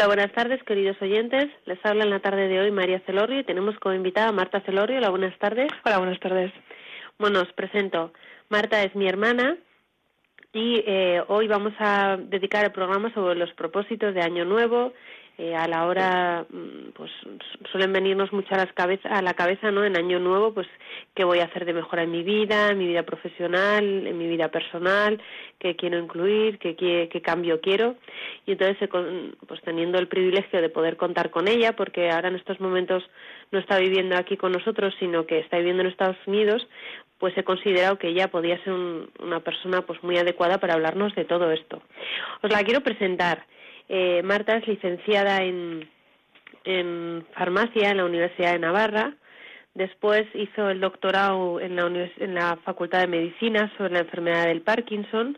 Hola, buenas tardes, queridos oyentes. Les habla en la tarde de hoy María Celorio y tenemos como invitada a Marta Celorio. Hola, buenas tardes. Hola, buenas tardes. Bueno, os presento. Marta es mi hermana y eh, hoy vamos a dedicar el programa sobre los propósitos de Año Nuevo, eh, a la hora mm, pues suelen venirnos mucho a, las cabeza, a la cabeza no en año nuevo pues qué voy a hacer de mejora en mi vida en mi vida profesional en mi vida personal qué quiero incluir qué, qué, cambio quiero y entonces pues teniendo el privilegio de poder contar con ella porque ahora en estos momentos no está viviendo aquí con nosotros sino que está viviendo en Estados Unidos pues he considerado que ella podía ser una persona pues muy adecuada para hablarnos de todo esto. Os la quiero presentar eh, Marta es licenciada en, farmacia en la Universidad de Navarra. Después hizo el doctorado en la, en la Facultad de Medicina sobre la enfermedad del Parkinson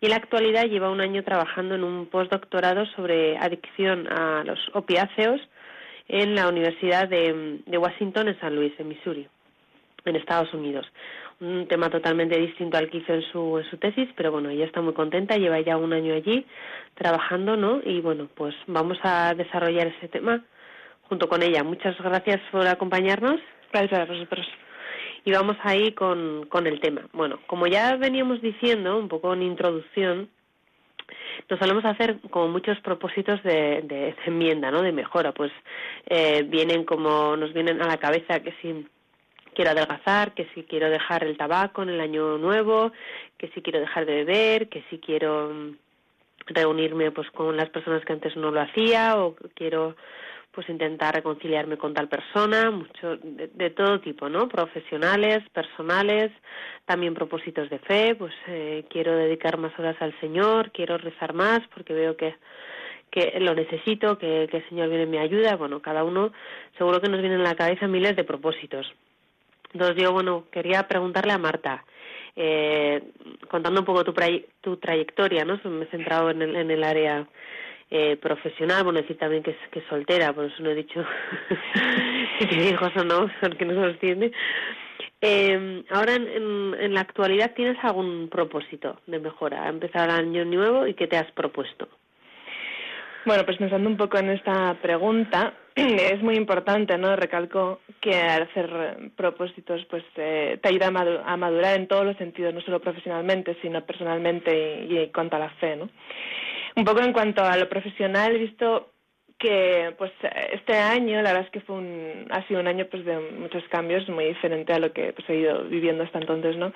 y en la actualidad lleva un año trabajando en un postdoctorado sobre adicción a los opiáceos en la Universidad de, de Washington en San Luis, en Missouri, en Estados Unidos un tema totalmente distinto al que hizo en su, en su tesis, pero bueno, ella está muy contenta, lleva ya un año allí trabajando, ¿no? Y bueno, pues vamos a desarrollar ese tema junto con ella. Muchas gracias por acompañarnos. Gracias a vosotros. Y vamos ahí con, con el tema. Bueno, como ya veníamos diciendo, un poco en introducción, nos solemos hacer como muchos propósitos de, de, enmienda, ¿no? De mejora. Pues eh, vienen como, nos vienen a la cabeza que si quiero adelgazar, que si quiero dejar el tabaco en el año nuevo, que si quiero dejar de beber, que si quiero mm, reunirme pues con las personas que antes no lo hacía o quiero pues intentar reconciliarme con tal persona, mucho de, todo tipo, ¿no? Profesionales, personales, también propósitos de fe, pues eh, quiero dedicar más horas al Señor, quiero rezar más porque veo que que lo necesito, que, que el Señor viene y me ayuda. Bueno, cada uno seguro que nos vienen a la cabeza miles de propósitos. Entonces yo, bueno, quería preguntarle a Marta, eh, contando un poco tu, tu trayectoria, ¿no? Me he centrado en el, en el área eh, profesional, bueno, decir también que es, que soltera, por eso no he dicho tiene hijos o no, porque no se los tiene. Eh, ahora, en, en, la actualidad, ¿tienes algún propósito de mejora? Ha empezado el año nuevo y ¿qué te has propuesto? Bueno, pues pensando un poco en esta pregunta, es muy importante, ¿no? Recalco que hacer propósitos pues eh, te ayuda a madurar en todos los sentidos, no solo profesionalmente, sino personalmente y, y en cuanto a la fe, ¿no? Un poco en cuanto a lo profesional, he visto que pues este año la verdad es que fue un ha sido un año pues de muchos cambios muy diferente a lo que pues he ido viviendo hasta entonces no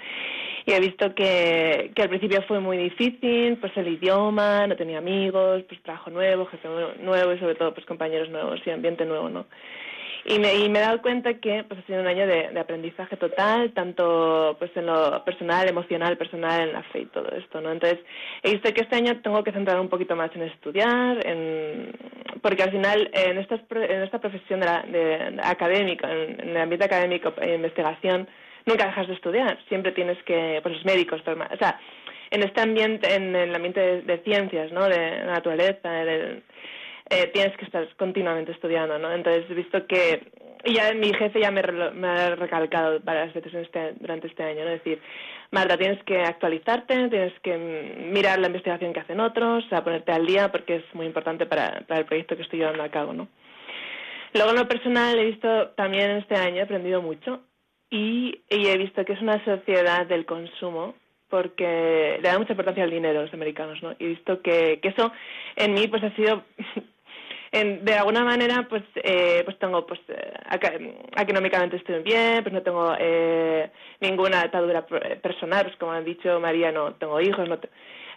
y he visto que, que al principio fue muy difícil pues el idioma no tenía amigos pues trabajo nuevo jefe nuevo y sobre todo pues compañeros nuevos y ambiente nuevo no y me, y me he dado cuenta que pues ha sido un año de, aprendizaje total tanto pues en lo personal emocional personal en la fe y todo esto no entonces he visto que este año tengo que centrar un poquito más en estudiar en porque al final en esta en esta profesión de, la, de, académica en, en, el ambiente académico e investigación nunca dejas de estudiar. Siempre tienes que pues los médicos o sea en este ambiente en el ambiente de, de ciencias no de naturaleza de, eh, tienes que estar continuamente estudiando, ¿no? Entonces he visto que y ya mi jefe ya me, me ha recalcado varias veces este, durante este año, ¿no? Es decir, Marta, tienes que actualizarte, tienes que mirar la investigación que hacen otros, a ponerte al día porque es muy importante para, para el proyecto que estoy llevando a cabo, ¿no? Luego en lo personal he visto también este año, he aprendido mucho y, y he visto que es una sociedad del consumo porque le da mucha importancia al dinero a los americanos, ¿no? Y he visto que, que eso en mí pues ha sido en, de alguna manera pues eh, pues tengo pues eh, económicamente estoy bien pues no tengo eh, ninguna atadura personal pues como han dicho María no tengo hijos no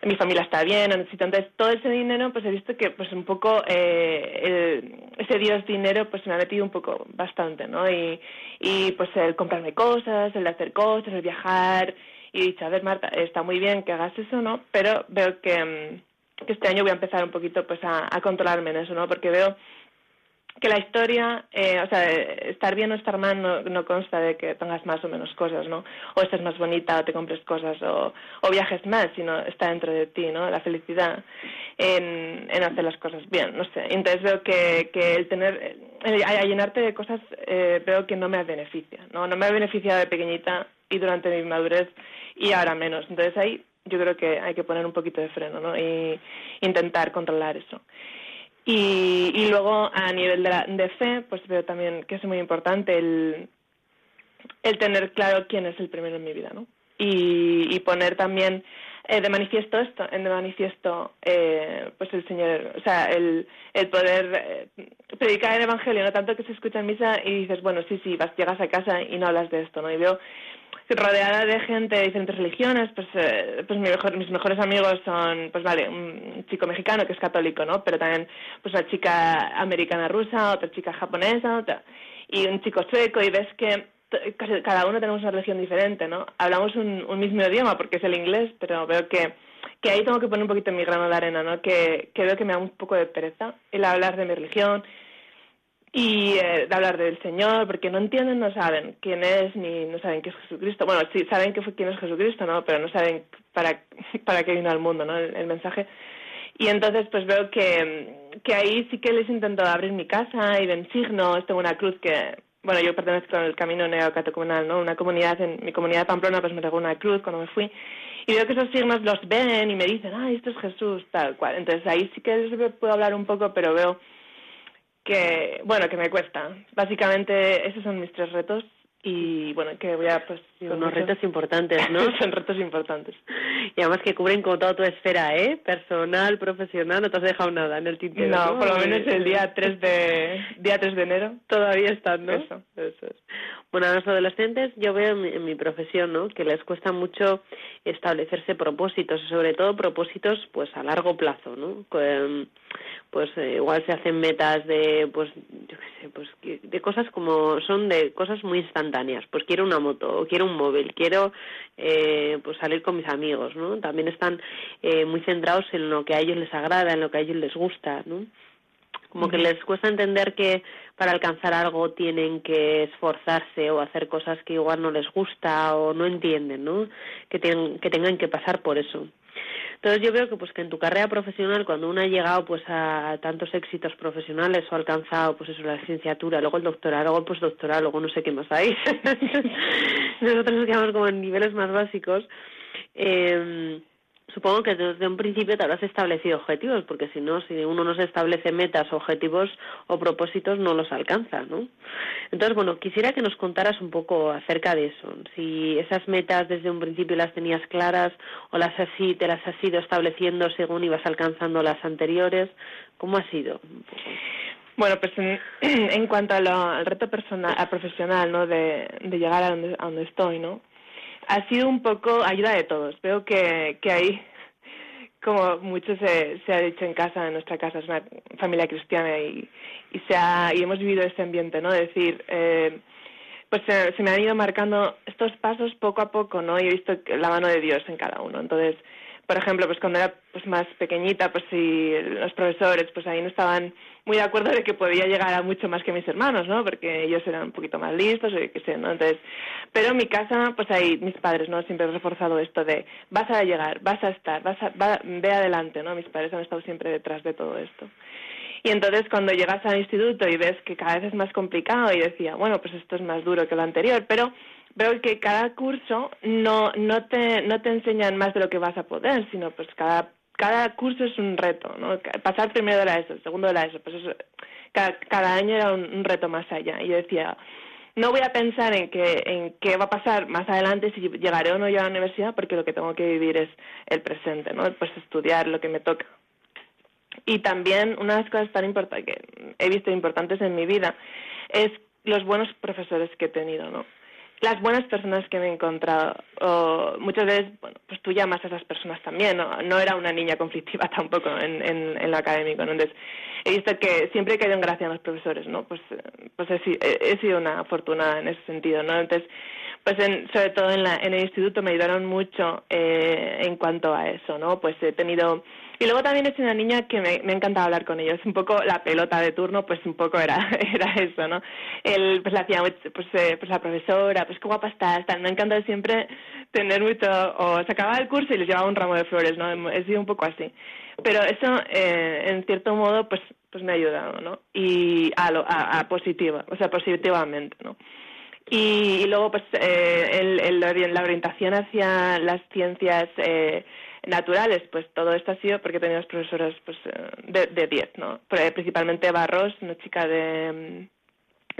mi familia está bien no necesito entonces todo ese dinero pues he visto que pues un poco eh, el, ese dios dinero pues me ha metido un poco bastante no y y pues el comprarme cosas el hacer cosas el viajar y he dicho a ver Marta está muy bien que hagas eso no pero veo que mm, que este año voy a empezar un poquito pues a, a controlarme en eso, ¿no? Porque veo que la historia, eh, o sea, estar bien o estar mal no, consta de que tengas más o menos cosas, ¿no? O estés más bonita o te compres cosas o, o viajes más, sino está dentro de ti, ¿no? La felicidad en, hacer las cosas bien, no sé. Entonces veo que, que el tener, el, llenarte de cosas, eh, veo que no me beneficia, ¿no? No me ha beneficiado de pequeñita y durante mi madurez y ahora menos. Entonces ahí yo creo que hay que poner un poquito de freno, ¿no? Y intentar controlar eso. Y, y luego a nivel de, la, de fe, pues veo también que es muy importante el, el tener claro quién es el primero en mi vida, ¿no? Y, y poner también eh, de manifiesto esto, en de manifiesto eh, pues el Señor, o sea, el, el poder eh, predicar el Evangelio, no tanto que se escucha en misa y dices, bueno, sí, sí, vas, llegas a casa y no hablas de esto, ¿no? Y veo rodeada de gente de diferentes religiones, pues, eh, pues mi mis mejores amigos son, pues vale, un chico mexicano que es católico, ¿no? Pero también, pues una chica americana rusa, otra chica japonesa, otra, y un chico sueco, y ves que cada uno tenemos una religión diferente, ¿no? Hablamos un, un mismo idioma porque es el inglés, pero veo que que ahí tengo que poner un poquito mi grano de arena, ¿no? Que, que veo que me da un poco de pereza el hablar de mi religión, y eh, de hablar del Señor, porque no entienden, no saben quién es, ni no saben qué es Jesucristo. Bueno, sí saben que fue quién es Jesucristo, ¿no? Pero no saben para, para qué vino al mundo, ¿no? El, mensaje. Y entonces pues veo que, que ahí sí que les intento abrir mi casa y ven signos, tengo una cruz que, bueno, yo pertenezco al camino neocatecumenal, ¿no? Una comunidad, en mi comunidad de Pamplona pues me regó una cruz cuando me fui y veo que esos signos los ven y me dicen, ah, esto es Jesús, tal cual. Entonces ahí sí que puedo hablar un poco, pero veo que, bueno, que me cuesta. Básicamente esos son mis tres retos y bueno, que voy a pues... Son unos retos importantes, ¿no? son retos importantes. Y además que cubren con toda tu esfera, ¿eh? Personal, profesional, no te has dejado nada en el tintero. No, por lo menos el día 3 de, día 3 de enero. Todavía están, ¿no? Eso. Eso es. Bueno, a los adolescentes yo veo en mi, profesión, ¿no? Que les cuesta mucho establecerse propósitos, sobre todo propósitos pues a largo plazo, ¿no? pues eh, igual se hacen metas de pues yo qué sé pues de cosas como son de cosas muy instantáneas pues quiero una moto o quiero un móvil quiero eh, pues salir con mis amigos no también están eh, muy centrados en lo que a ellos les agrada en lo que a ellos les gusta no como que les cuesta entender que para alcanzar algo tienen que esforzarse o hacer cosas que igual no les gusta o no entienden no que, que tengan que pasar por eso entonces yo veo que pues que en tu carrera profesional cuando uno ha llegado pues a tantos éxitos profesionales o ha alcanzado pues eso la licenciatura, luego el doctorado, luego el postdoctorado, luego no sé qué más hay. Nosotros nos quedamos como en niveles más básicos. Eh, supongo que desde un principio te habrás establecido objetivos, porque si no, si uno no se establece metas, objetivos o propósitos, no los alcanza, ¿no? Entonces, bueno, quisiera que nos contaras un poco acerca de eso. Si esas metas desde un principio las tenías claras o las así te las has ido estableciendo según ibas alcanzando las anteriores, ¿cómo ha sido? Bueno, pues en, cuanto al reto personal, a profesional, ¿no? De, llegar a donde, a donde estoy, ¿no? Ha sido un poco ayuda de todos. Veo que, que ahí, como mucho se, se ha dicho en casa, en nuestra casa es una familia cristiana y, y, se ha, y hemos vivido este ambiente, ¿no? Es decir, eh, pues se, se, me han ido marcando estos pasos poco a poco, ¿no? Y he visto la mano de Dios en cada uno. Entonces, por ejemplo, pues cuando era pues más pequeñita, pues si los profesores, pues ahí no estaban muy de acuerdo de que podía llegar a mucho más que mis hermanos, ¿no? Porque ellos eran un poquito más listos o qué sé, ¿no? Entonces, pero en mi casa, pues ahí mis padres, ¿no? Siempre han reforzado esto de vas a llegar, vas a estar, vas a, ve adelante, ¿no? Mis padres han estado siempre detrás de todo esto. Y entonces cuando llegas al instituto y ves que cada vez es más complicado y decía, bueno, pues esto es más duro que lo anterior, pero veo que cada curso no, no, te, no te enseñan más de lo que vas a poder, sino pues cada, cada curso es un reto, ¿no? Pasar primero de la ESO, segundo de la ESO, pues eso, cada, cada año era un, reto más allá. Y yo decía, no voy a pensar en que en qué va a pasar más adelante si llegaré o no yo a la universidad porque lo que tengo que vivir es el presente no pues estudiar lo que me toca y también una de las cosas tan importantes que he visto importantes en mi vida es los buenos profesores que he tenido no las buenas personas que me he encontrado. O muchas veces, bueno, pues tú llamas a esas personas también, ¿no? Era una niña conflictiva tampoco en, en, en lo académico. Entonces, he visto que siempre caído en gracia a los profesores, ¿no? Pues, pues he, he, sido una fortuna en ese sentido, ¿no? Entonces, pues en, sobre todo en, la, en el instituto me ayudaron mucho eh, en cuanto a eso, ¿no? Pues he tenido y luego también es una niña que me, me encantado hablar con ellos. Un poco la pelota de turno, pues un poco era, era eso, ¿no? El, pues la hacía, pues, eh, pues la profesora, pues qué guapa estás, tal. Me ha encantado siempre tener mucho, o se acababa el curso y les llevaba un ramo de flores, ¿no? He sido un poco así. Pero eso, eh, en cierto modo, pues, pues me ha ayudado, ¿no? Y a, lo, a, a positiva, o sea, positivamente, ¿no? Y, luego, pues, eh, el, el, la orientación hacia las ciencias eh, naturales, pues todo esto ha sido porque teníamos profesoras pues, eh, de 10, ¿no? Principalmente Barros, una chica de, mm,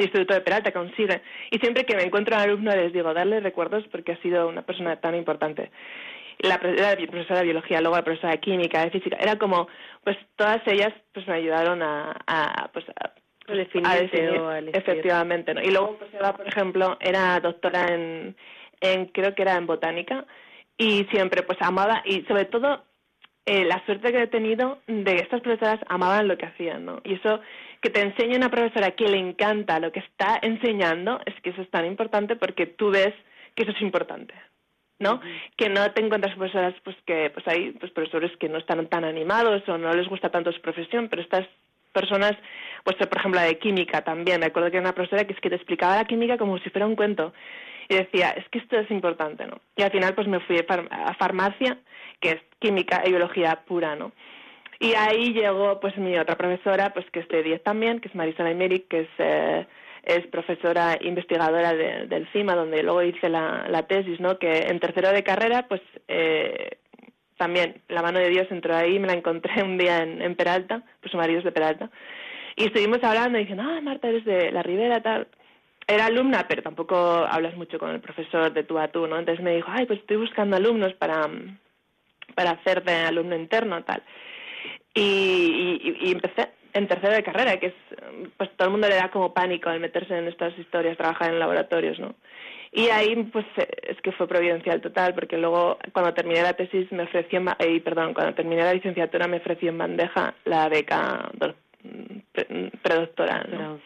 Instituto de Peralta, consigue. Y siempre que me encuentro un alumno les digo, darle recuerdos porque ha sido una persona tan importante. La, profesora de biología, luego la profesora de química, de física, era como, pues todas ellas pues me ayudaron a, a pues a, efectivamente, ¿no? Y luego pues Eva, por ejemplo, era doctora en, en creo que era en botánica y siempre pues amaba y sobre todo eh, la suerte que he tenido de que estas profesoras amaban lo que hacían, ¿no? Y eso que te enseñe una profesora que le encanta lo que está enseñando, es que eso es tan importante porque tú ves que eso es importante, ¿no? Que no te encuentras profesoras pues que pues hay pues profesores que no están tan animados o no les gusta tanto su profesión, pero estas personas, pues por ejemplo la de química también, me acuerdo que era una profesora que es que te explicaba la química como si fuera un cuento y decía, es que esto es importante, ¿no? Y al final pues me fui a farmacia, que es química y biología pura, ¿no? Y ahí llegó pues mi otra profesora, pues que es de 10 también, que es Marisol Aymeric, que es, eh, es profesora investigadora del CIMA, donde luego hice la, la, tesis, ¿no? Que en tercero de carrera, pues eh, también la mano de Dios entró ahí, me la encontré un día en, en Peralta, pues su marido es de Peralta, y estuvimos hablando y diciendo, ah, Marta, eres de la Ribera, tal era alumna, pero tampoco hablas mucho con el profesor de tú a tú, ¿no? Entonces me dijo, ay, pues estoy buscando alumnos para, para hacer de alumno interno, tal. Y, y, empecé en tercero de carrera, que es, pues todo el mundo le da como pánico al meterse en estas historias, trabajar en laboratorios, ¿no? Y ahí, pues, es que fue providencial total, porque luego, cuando terminé la tesis, me ofreció, eh, perdón, cuando terminé la licenciatura, me ofreció en bandeja la beca predoctoral, ¿no?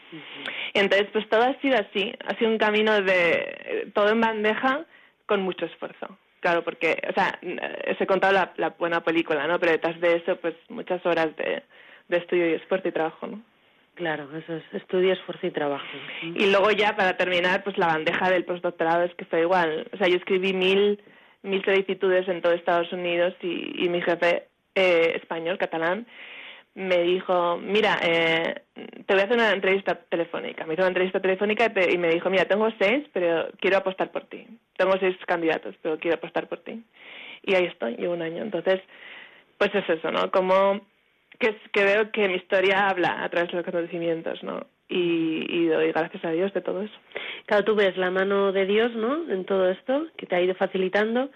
Entonces, pues todo ha sido así, ha sido un camino de todo en bandeja con mucho esfuerzo. Claro, porque, o sea, se he contado la, la buena película, ¿no? Pero detrás de eso, pues muchas horas de, de estudio y esfuerzo y trabajo, ¿no? Claro, eso es estudio, esfuerzo y trabajo. Y luego ya, para terminar, pues la bandeja del postdoctorado es que fue igual. O sea, yo escribí mil, mil solicitudes en todo Estados Unidos y, y mi jefe eh, español, catalán, me dijo, mira, eh, te voy a hacer una entrevista telefónica. Me hizo una entrevista telefónica y, me dijo, mira, tengo seis, pero quiero apostar por ti. Tengo seis candidatos, pero quiero apostar por ti. Y ahí estoy, llevo un año. Entonces, pues es eso, ¿no? Como que, que veo que mi historia habla a través de los acontecimientos, ¿no? Y, y doy gracias a Dios de todo eso. Claro, tú ves la mano de Dios, ¿no? En todo esto, que te ha ido facilitando,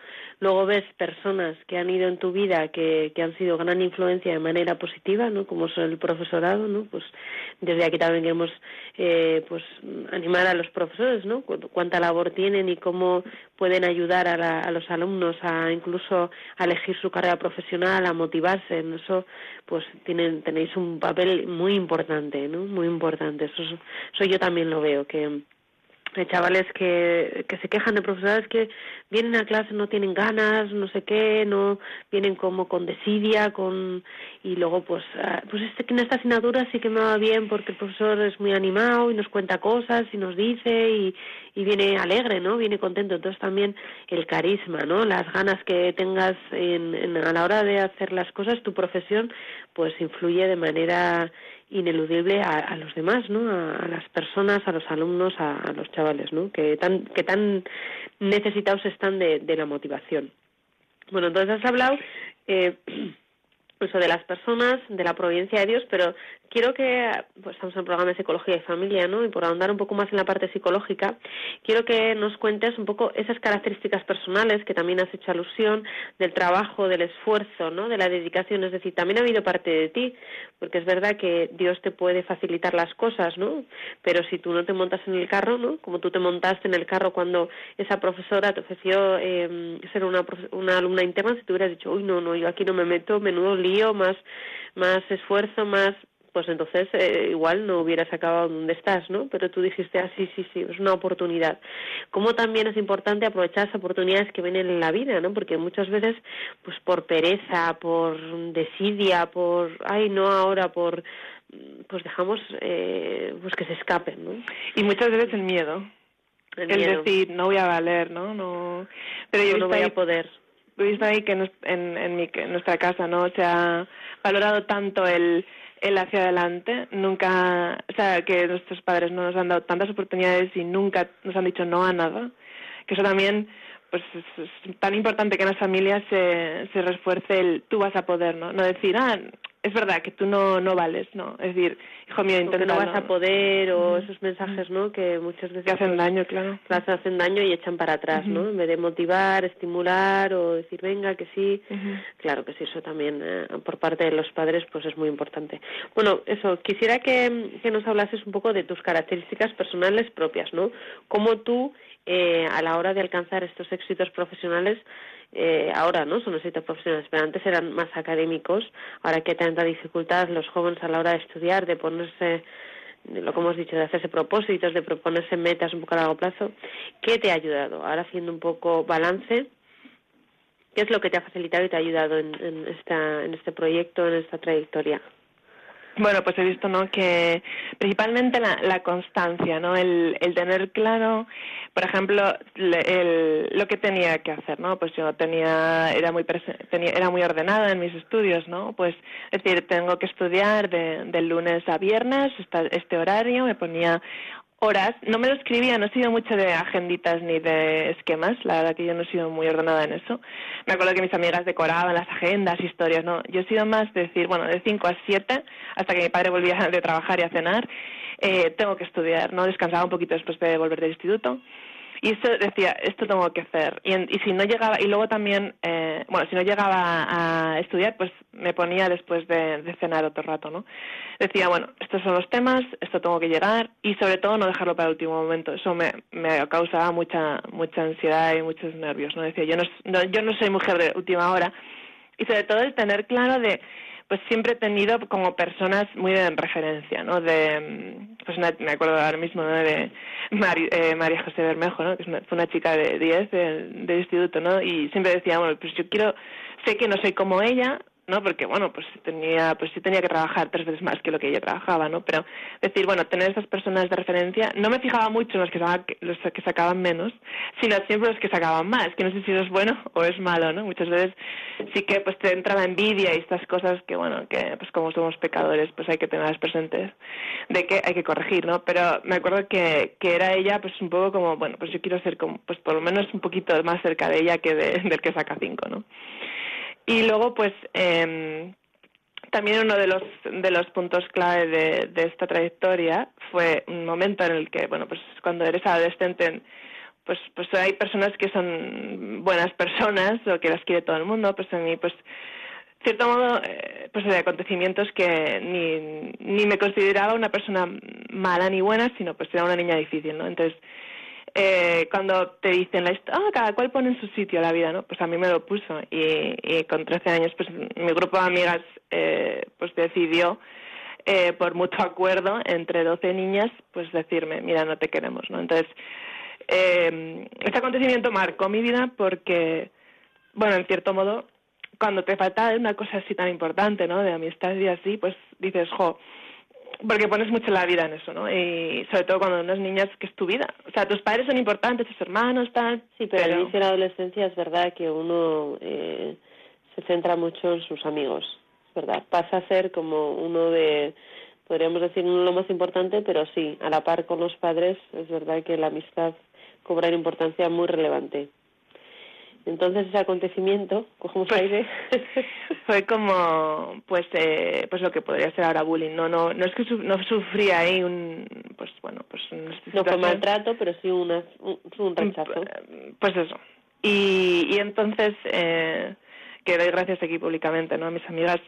Luego ves personas que han ido en tu vida que, que han sido gran influencia de manera positiva, ¿no? Como son el profesorado, ¿no? Pues desde aquí también queremos eh, pues animar a los profesores, ¿no? Cuánta labor tienen y cómo pueden ayudar a, a los alumnos a incluso a elegir su carrera profesional, a motivarse. En eso, pues tienen tenéis un papel muy importante, ¿no? Muy importante. Eso, eso yo también lo veo que hay chavales que, que se quejan de profesores que vienen a clase no tienen ganas no sé qué no vienen como con desidia con y luego pues ah, pues este en esta asignatura sí que me va bien porque el profesor es muy animado y nos cuenta cosas y nos dice y, y viene alegre no viene contento. Entonces también el carisma no las ganas que tengas en, en a la hora de hacer las cosas tu profesión pues influye de manera ineludible a, los demás, ¿no? A, las personas, a los alumnos, a, los chavales, ¿no? Que tan, que tan necesitados están de, la motivación. Bueno, entonces has hablado eh, de las personas, de la providencia de Dios, pero quiero que, pues estamos en el programa de psicología y familia, ¿no? Y por ahondar un poco más en la parte psicológica, quiero que nos cuentes un poco esas características personales que también has hecho alusión del trabajo, del esfuerzo, ¿no? De la dedicación, es decir, también ha habido parte de ti, porque es verdad que Dios te puede facilitar las cosas, ¿no? Pero si tú no te montas en el carro, ¿no? Como tú te montaste en el carro cuando esa profesora te ofreció eh, ser una, una alumna interna, si tú hubieras dicho, uy, no, no, yo aquí no me meto, menudo lío, más, más esfuerzo, más pues entonces eh, igual no hubieras acabado donde estás, ¿no? Pero tú dijiste, ah, sí, sí, sí, es una oportunidad. Como también es importante aprovechar las oportunidades que vienen en la vida, ¿no? Porque muchas veces, pues por pereza, por desidia, por, ay, no ahora, por, pues dejamos, eh, pues que se escapen, ¿no? Y muchas veces el miedo. El, decir, no voy a valer, ¿no? no Pero yo no voy a poder visto ahí que en, en, mi, en nuestra casa no se ha valorado tanto el el hacia adelante, nunca, o sea, que nuestros padres no nos han dado tantas oportunidades y nunca nos han dicho no a nada, que eso también, pues es, tan importante que en las familias se, se refuerce el tú vas a poder, ¿no? No decir, ah, es verdad que tú no, no vales, ¿no? Es decir, hijo mío, intenta... no vas a poder o esos mensajes, ¿no? Que muchas veces... Que hacen daño, claro. Las hacen daño y echan para atrás, ¿no? En vez de motivar, estimular o decir, venga, que sí. Claro que sí, eso también eh, por parte de los padres pues es muy importante. Bueno, eso, quisiera que, que nos hablases un poco de tus características personales propias, ¿no? Cómo tú, eh, a la hora de alcanzar estos éxitos profesionales, eh, ahora no son éxitos profesionales, pero antes eran más académicos, ahora que tanta dificultad los jóvenes a la hora de estudiar, de ponerse, lo que hemos dicho, de hacerse propósitos, de proponerse metas un poco a largo plazo, ¿qué te ha ayudado? Ahora haciendo un poco balance, ¿qué es lo que te ha facilitado y te ha ayudado en, en, esta, en este proyecto, en esta trayectoria? Bueno, pues he visto, ¿no? Que principalmente la, la constancia, ¿no? El, el, tener claro, por ejemplo, el, lo que tenía que hacer, ¿no? Pues yo tenía, era muy tenía, era muy ordenada en mis estudios, ¿no? Pues es decir, tengo que estudiar de, de lunes a viernes, este horario, me ponía horas. No me lo escribía, no he sido mucho de agenditas ni de esquemas, la verdad que yo no he sido muy ordenada en eso. Me acuerdo que mis amigas decoraban las agendas, historias, no. Yo he sido más de decir, bueno, de 5 a 7, hasta que mi padre volvía de trabajar y a cenar, eh, tengo que estudiar, ¿no? Descansaba un poquito después de volver del instituto. Y esto decía, esto tengo que hacer. Y, y si no llegaba, y luego también, eh, bueno, si no llegaba a estudiar, pues me ponía después de, cenar otro rato, ¿no? Decía, bueno, estos son los temas, esto tengo que llegar, y sobre todo no dejarlo para el último momento. Eso me, me causaba mucha, mucha ansiedad y muchos nervios, ¿no? Decía, yo no, yo no soy mujer de última hora. Y sobre todo el tener claro de, pues siempre he tenido como personas muy de referencia, ¿no? De, pues me acuerdo ahora mismo ¿no? de eh, María José Bermejo, ¿no? Que fue una chica de 10 del, del instituto, ¿no? Y siempre decía, bueno, pues yo quiero, sé que no soy como ella, ¿no? Porque, bueno, pues tenía, pues sí tenía que trabajar tres veces más que lo que ella trabajaba, ¿no? Pero decir, bueno, tener esas personas de referencia, no me fijaba mucho en los que, los que sacaban menos, sino siempre los que sacaban más, que no sé si eso es bueno o es malo, ¿no? Muchas veces sí que pues te entra la envidia y estas cosas que, bueno, que pues como somos pecadores, pues hay que tenerlas presentes, de que hay que corregir, ¿no? Pero me acuerdo que, que era ella, pues un poco como, bueno, pues yo quiero ser como, pues por lo menos un poquito más cerca de ella que de, del que saca cinco, ¿no? Y luego, pues, eh, también uno de los, de los puntos clave de, de, esta trayectoria fue un momento en el que, bueno, pues cuando eres adolescente, pues, pues hay personas que son buenas personas o que las quiere todo el mundo, pues a mí, pues, cierto modo, eh, pues hay acontecimientos que ni, ni me consideraba una persona mala ni buena, sino pues era una niña difícil, ¿no? Entonces, eh, cuando te dicen, ah, cada cual pone en su sitio la vida, ¿no? Pues a mí me lo puso y, y con 13 años, pues mi grupo de amigas, eh, pues decidió, eh, por mutuo acuerdo entre 12 niñas, pues decirme, mira, no te queremos, ¿no? Entonces, eh, este acontecimiento marcó mi vida porque, bueno, en cierto modo, cuando te falta una cosa así tan importante, ¿no? De amistad y así, pues dices, jo, porque pones mucho la vida en eso, ¿no? Y sobre todo cuando unas niñas, que es tu vida. O sea, tus padres son importantes, tus hermanos, tal. Sí, pero, al inicio de la adolescencia es verdad que uno eh, se centra mucho en sus amigos, es verdad. Pasa a ser como uno de, podríamos decir, uno lo más importante, pero sí, a la par con los padres, es verdad que la amistad cobra una importancia muy relevante. Entonces ese acontecimiento, cogemos pues, aire. fue como, pues, eh, pues lo que podría ser ahora bullying. No, no, no es que no sufría ahí un, pues bueno, pues no fue maltrato, pero sí una, un, un rechazo. Pues eso. Y, y entonces eh, que doy gracias aquí públicamente, ¿no? A mis amigas,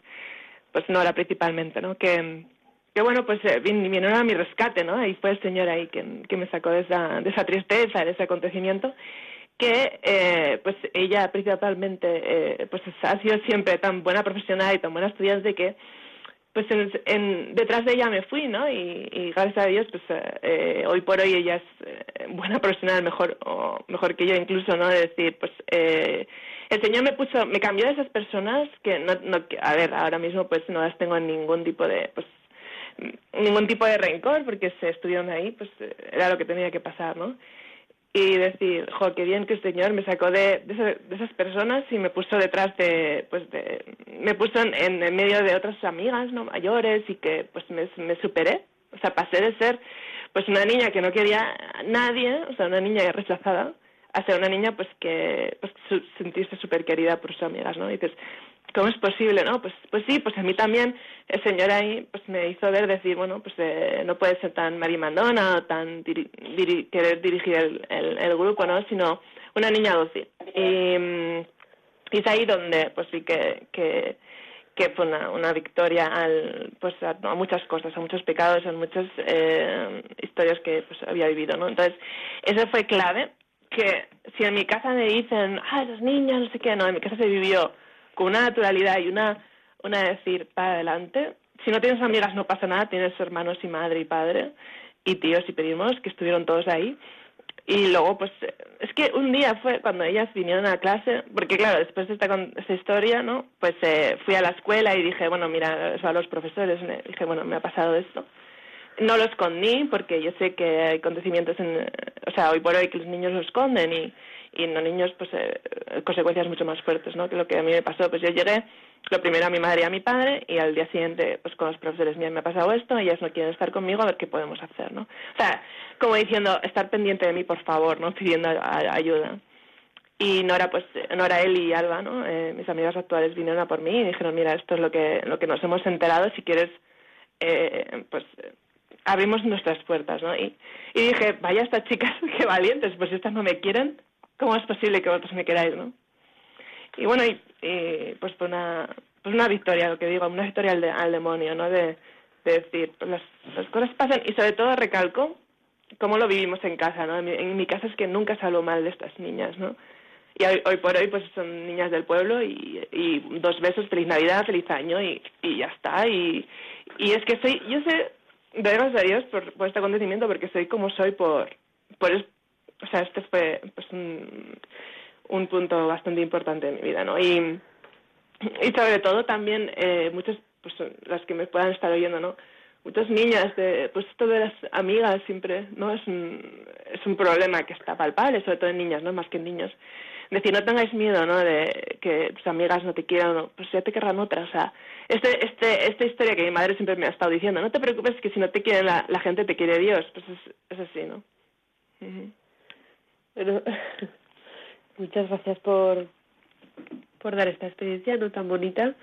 pues no era principalmente, ¿no? Que que bueno, pues eh, vinieron a mi rescate, ¿no? Y fue el Señor ahí que, que me sacó de esa, de esa tristeza, de ese acontecimiento que eh, pues ella principalmente eh, pues ha sido siempre tan buena profesional y tan buena estudiante que pues en, detrás de ella me fui, ¿no? Y, gracias a Dios, pues eh, hoy por hoy ella es eh, buena profesional, mejor o mejor que yo incluso, ¿no? De decir, pues eh, el Señor me puso, me cambió de esas personas que no, no, a ver, ahora mismo pues no las tengo en ningún tipo de, pues ningún tipo de rencor porque se estudiaron ahí, pues era lo que tenía que pasar, ¿no? Y decir, jo, qué bien que el Señor me sacó de, de, esas personas y me puso detrás de, pues, de, me puso en, en, medio de otras amigas, ¿no? Mayores y que, pues, me, superé. O sea, pasé de ser, pues, una niña que no quería a nadie, o sea, una niña rechazada, a ser una niña, pues, que, pues, sentirse súper querida por sus amigas, ¿no? Y dices, ¿cómo es posible, no? Pues, pues sí, pues a mí también el Señor ahí pues me hizo ver, decir, bueno, pues eh, no puede ser tan marimandona o tan querer dirigir el, el, grupo, ¿no? Sino una niña dócil. Y, mm, es ahí donde, pues sí que, que, que fue una, una victoria al, pues a, muchas cosas, a muchos pecados, a muchas eh, historias que pues había vivido, ¿no? Entonces, eso fue clave, que si en mi casa me dicen, ah, los niños, no sé qué, no, en mi casa se vivió con una naturalidad y una, una decir para adelante. Si no tienes amigas no pasa nada, tienes hermanos y madre y padre y tíos y pedimos que estuvieron todos ahí. Y luego, pues, es que un día fue cuando ellas vinieron a clase, porque claro, después de esta, esta historia, ¿no? Pues eh, fui a la escuela y dije, bueno, mira, eso a los profesores, dije, bueno, me ha pasado esto. No lo escondí porque yo sé que hay acontecimientos, en, o sea, hoy por hoy que los niños lo esconden y, y en los niños pues eh, consecuencias mucho más fuertes no que lo que a mí me pasó. Pues yo llegué lo primero a mi madre y a mi padre y al día siguiente pues con los profesores míos me ha pasado esto ellas no quieren estar conmigo a ver qué podemos hacer no o sea como diciendo estar pendiente de mí por favor no pidiendo ayuda. Y Nora pues Nora él y Alba no eh, mis amigas actuales vinieron a por mí y dijeron mira esto es lo que lo que nos hemos enterado si quieres eh, pues abrimos nuestras puertas, ¿no? Y, y dije, vaya estas chicas, qué valientes, pues estas no me quieren, ¿cómo es posible que vosotros me queráis, no? Y bueno, y, pues fue una, pues una victoria, lo que digo, una victoria al, al demonio, ¿no? De, decir, pues las, cosas pasan y sobre todo recalco cómo lo vivimos en casa, ¿no? En mi, casa es que nunca se habló mal de estas niñas, ¿no? Y hoy, hoy, por hoy pues son niñas del pueblo y, y dos besos, feliz Navidad, feliz año y, y ya está. Y, y es que soy, yo sé, doy gracias a Dios por, por este acontecimiento porque soy como soy por, por, o sea, este fue pues un, un punto bastante importante en mi vida, ¿no? Y, sobre todo también eh, muchas, pues las que me puedan estar oyendo, ¿no? Muchas niñas, de, pues esto de las amigas siempre, ¿no? Es un, es un problema que está palpable, sobre todo en niñas, ¿no? Más que en niños. Decir, no tengáis miedo, ¿no? De que tus amigas no te quieran, pues ya te querrán otras. O sea, este, este, esta historia que mi madre siempre me ha estado diciendo, no te preocupes que si no te quiere la, gente, te quiere Dios. Pues es, es así, ¿no? Pero muchas gracias por, por dar esta experiencia no tan bonita.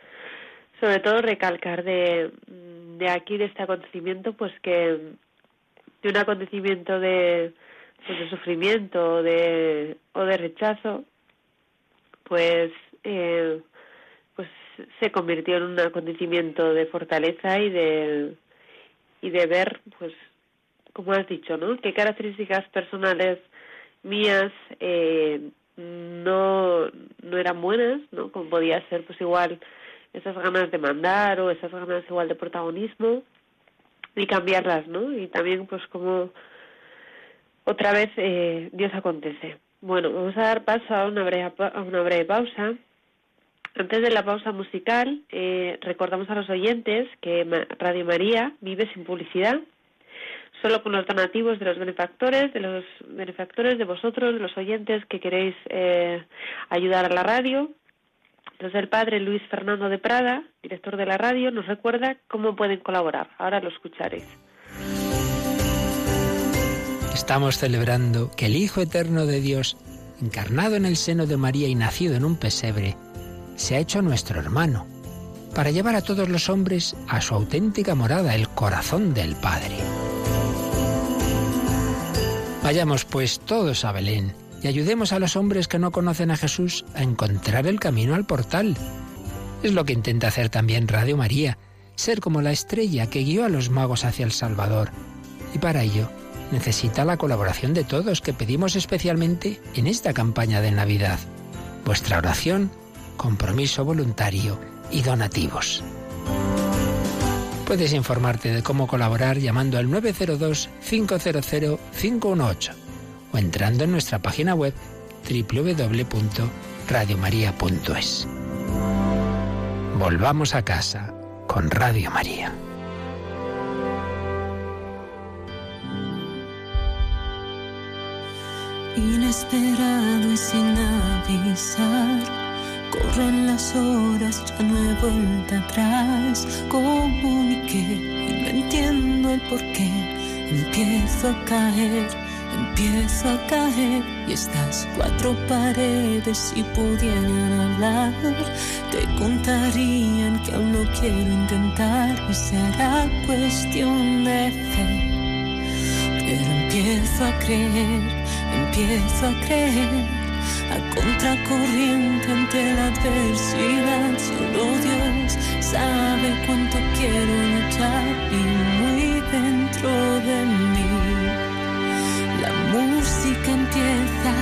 Sobre todo recalcar de, de aquí, de este acontecimiento, pues que de un acontecimiento de, pues de sufrimiento de, o de rechazo, pues, eh, pues se convirtió en un acontecimiento de fortaleza y de, y de ver, pues, como has dicho, ¿no? ¿Qué características personales mías eh, no, no eran buenas, ¿no? Como podía ser, pues igual, esas ganas de mandar o esas ganas igual de protagonismo y cambiarlas, ¿no? Y también, pues como otra vez eh, Dios acontece. Bueno, vamos a dar paso a una breve, a una breve pausa. Antes de la pausa musical, eh, recordamos a los oyentes que Radio María vive sin publicidad solo con los donativos de los benefactores, de los benefactores, de vosotros, de los oyentes que queréis eh, ayudar a la radio. Entonces el padre Luis Fernando de Prada, director de la radio, nos recuerda cómo pueden colaborar. Ahora lo escucharéis. Estamos celebrando que el Hijo Eterno de Dios, encarnado en el seno de María y nacido en un pesebre, se ha hecho nuestro hermano, para llevar a todos los hombres a su auténtica morada, el corazón del Padre. Vayamos pues todos a Belén y ayudemos a los hombres que no conocen a Jesús a encontrar el camino al portal. Es lo que intenta hacer también Radio María, ser como la estrella que guió a los magos hacia el Salvador. Y para ello necesita la colaboración de todos que pedimos especialmente en esta campaña de Navidad. Vuestra oración, compromiso voluntario y donativos. Puedes informarte de cómo colaborar llamando al 902-500-518 o entrando en nuestra página web www.radiomaria.es. Volvamos a casa con Radio María. Inesperado y sin avisar Corren las horas, ya no he vuelta atrás. Comuniqué y no entiendo el por qué. Empiezo a caer, empiezo a caer. Y estas cuatro paredes, si pudieran hablar, te contarían que aún no quiero intentar. Y será cuestión de fe. Pero empiezo a creer, empiezo a creer a contracorriente ante la adversidad. Solo Dios sabe cuánto quiero luchar y muy dentro de mí. La música empieza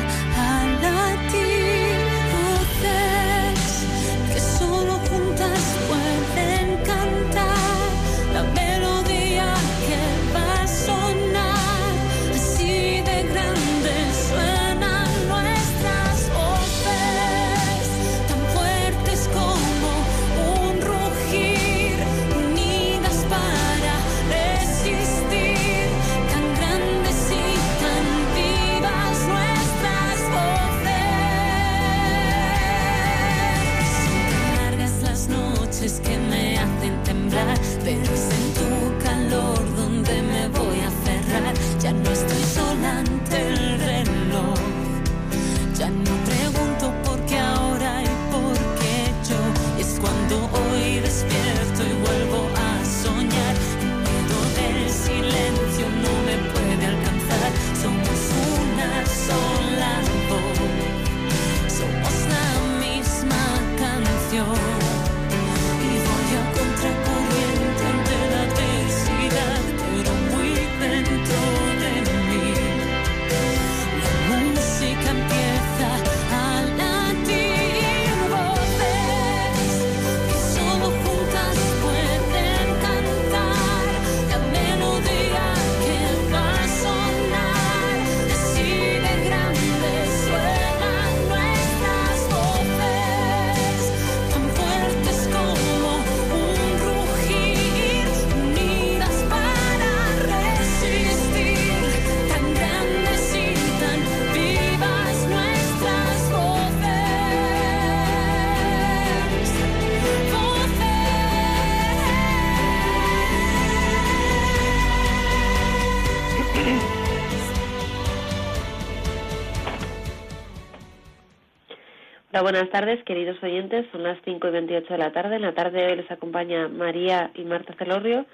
Buenas tardes, queridos oyentes. Son las 5 y 28 de la tarde. En la tarde hoy les acompaña María y Marta Celorrio.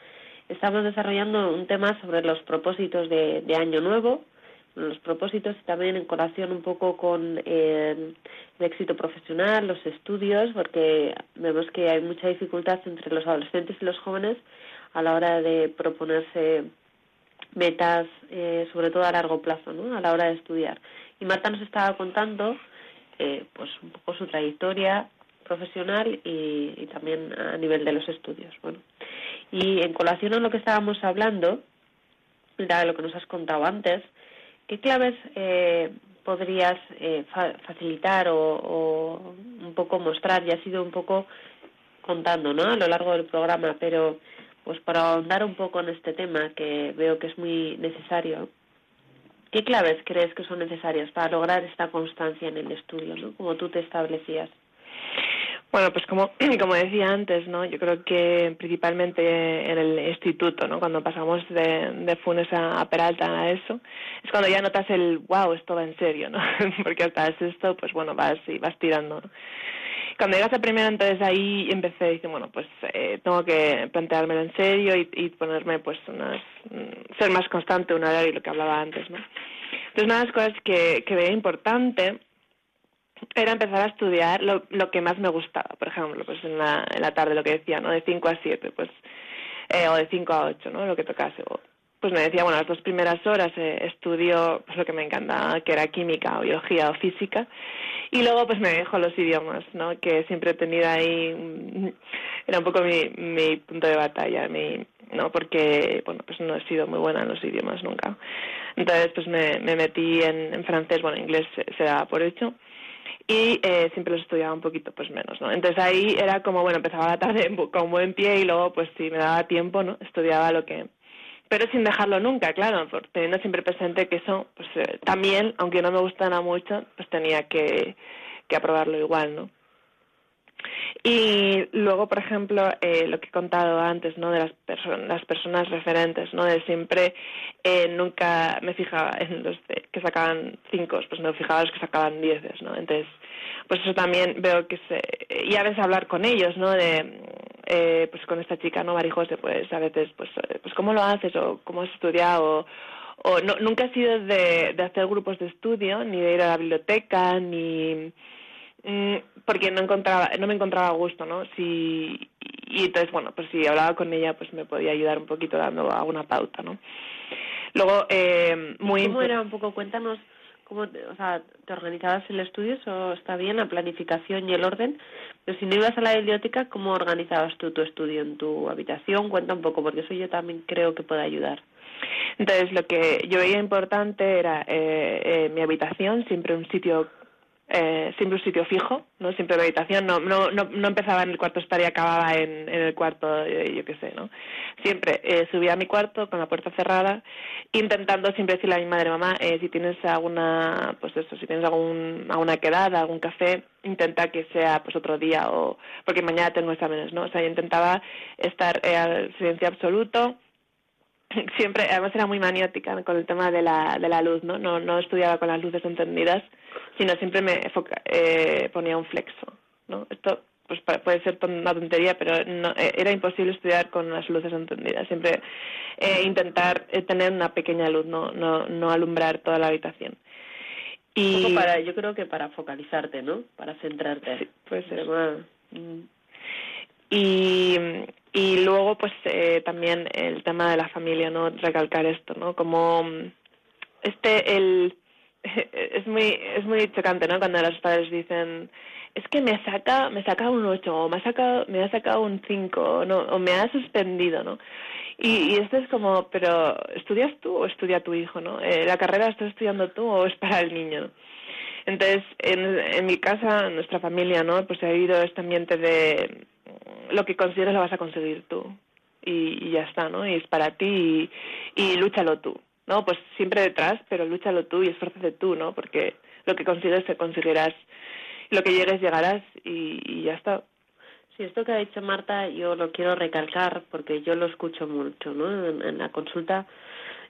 Estamos desarrollando un tema sobre los propósitos de, de Año Nuevo, los propósitos también en colación un poco con eh, el éxito profesional, los estudios, porque vemos que hay mucha dificultad entre los adolescentes y los jóvenes a la hora de proponerse metas, eh, sobre todo a largo plazo, ¿no? a la hora de estudiar. Y Marta nos estaba contando eh, pues un poco su trayectoria profesional y, y, también a nivel de los estudios. Bueno, y en colación a lo que estábamos hablando, de lo que nos has contado antes, ¿qué claves eh, podrías eh, fa facilitar o, o, un poco mostrar? Ya has ido un poco contando, ¿no? A lo largo del programa, pero pues para ahondar un poco en este tema que veo que es muy necesario. ¿Qué claves crees que son necesarias para lograr esta constancia en el estudio, ¿no? como tú te establecías? Bueno, pues como, como decía antes, ¿no? Yo creo que principalmente en el instituto, ¿no? Cuando pasamos de, de Funes a, Peralta a eso, es cuando ya notas el wow, esto va en serio, ¿no? Porque hasta esto, pues bueno, vas y vas tirando. Cuando llegas a primero, entonces ahí empecé decir, bueno, pues eh, tengo que planteármelo en serio y, y ponerme, pues, unas, ser más constante, un horario, lo que hablaba antes, ¿no? Entonces, una de las cosas que, que veía importante era empezar a estudiar lo, lo que más me gustaba, por ejemplo, pues en la, en la tarde lo que decía, ¿no? De 5 a 7, pues, eh, o de 5 a 8, ¿no? Lo que tocase. O, pues me decía, bueno, las dos primeras horas eh, estudio pues, lo que me encanta, que era química, o biología o física, y luego pues me dejó los idiomas, ¿no? Que siempre he tenido ahí, mm, era un poco mi, punto de batalla, mi, ¿no? Porque, bueno, pues no he sido muy buena en los idiomas nunca. Entonces, pues me, me metí en, francés, bueno, inglés se, se da por hecho, y eh, siempre los estudiaba un poquito pues menos, ¿no? Entonces ahí era como, bueno, empezaba la tarde con buen pie y luego pues si me daba tiempo, ¿no? Estudiaba lo que... Pero sin dejarlo nunca, claro, teniendo siempre presente que eso, pues eh, también, aunque no me gustara mucho, pues tenía que, que aprobarlo igual, ¿no? Y luego, por ejemplo, eh, lo que he contado antes, ¿no? De las, personas las personas referentes, ¿no? De siempre eh, nunca me fijaba en los que sacaban cinco, pues me fijaba en los que sacaban dieces, ¿no? Entonces, pues eso también veo que se... Y a veces hablar con ellos, ¿no? De, eh, pues con esta chica, ¿no? Marijose, pues a veces, pues, eh, pues ¿cómo lo haces? O ¿cómo has estudiado? O, no, nunca he sido de, de hacer grupos de estudio, ni de ir a la biblioteca, ni Mm, porque no encontraba no me encontraba a gusto no si y entonces bueno pues si hablaba con ella pues me podía ayudar un poquito dando alguna pauta no luego eh, muy cómo era un poco cuéntanos cómo o sea te organizabas el estudio eso está bien la planificación y el orden. Pero si no ibas a la biblioteca cómo organizabas tú tu estudio en tu habitación cuenta un poco porque eso yo también creo que puede ayudar. Entonces lo que yo veía importante era eh, eh, mi habitación siempre un sitio eh, siempre un sitio fijo, no siempre meditación, no, no, no, no empezaba en el cuarto estar y acababa en, en el cuarto, eh, yo qué sé, ¿no? Siempre eh, subía a mi cuarto con la puerta cerrada, intentando siempre decirle a mi madre, mamá, eh, si tienes alguna, pues eso, si tienes algún, alguna quedada, algún café, intenta que sea pues otro día o, porque mañana tengo exámenes, ¿no? O sea, yo intentaba estar eh, al silencio absoluto, siempre, además era muy maniótica con el tema de la, de la luz, ¿no? No, no estudiaba con las luces encendidas, sino siempre me eh, ponía un flexo, ¿no? Esto pues puede ser una tontería, pero no, eh, era imposible estudiar con las luces encendidas. Siempre eh, intentar eh, tener una pequeña luz, no, no, no alumbrar toda la habitación. Y para, yo creo que para focalizarte, ¿no? Para centrarte. Sí, puede ser. Mm. Y, y luego, pues eh, también el tema de la familia, ¿no? Recalcar esto, ¿no? Como mm, este, el es muy es muy chocante no cuando los padres dicen es que me saca me saca un 8 o me ha sacado me ha sacado un 5 no o me ha suspendido no y, y esto es como pero estudias tú o estudia tu hijo no eh, la carrera estás estudiando tú o es para el niño entonces en, en mi casa en nuestra familia no pues ha habido este ambiente de lo que consideres lo vas a conseguir tú y, ya está no y es para ti y, y lúchalo tú ¿no? Pues siempre detrás, pero lúchalo tú y esfuérzate tú, ¿no? Porque lo que consigues te conseguirás, lo que llegues llegarás y, y ya está. Sí, esto que ha dicho Marta yo lo quiero recalcar porque yo lo escucho mucho, ¿no? En, la consulta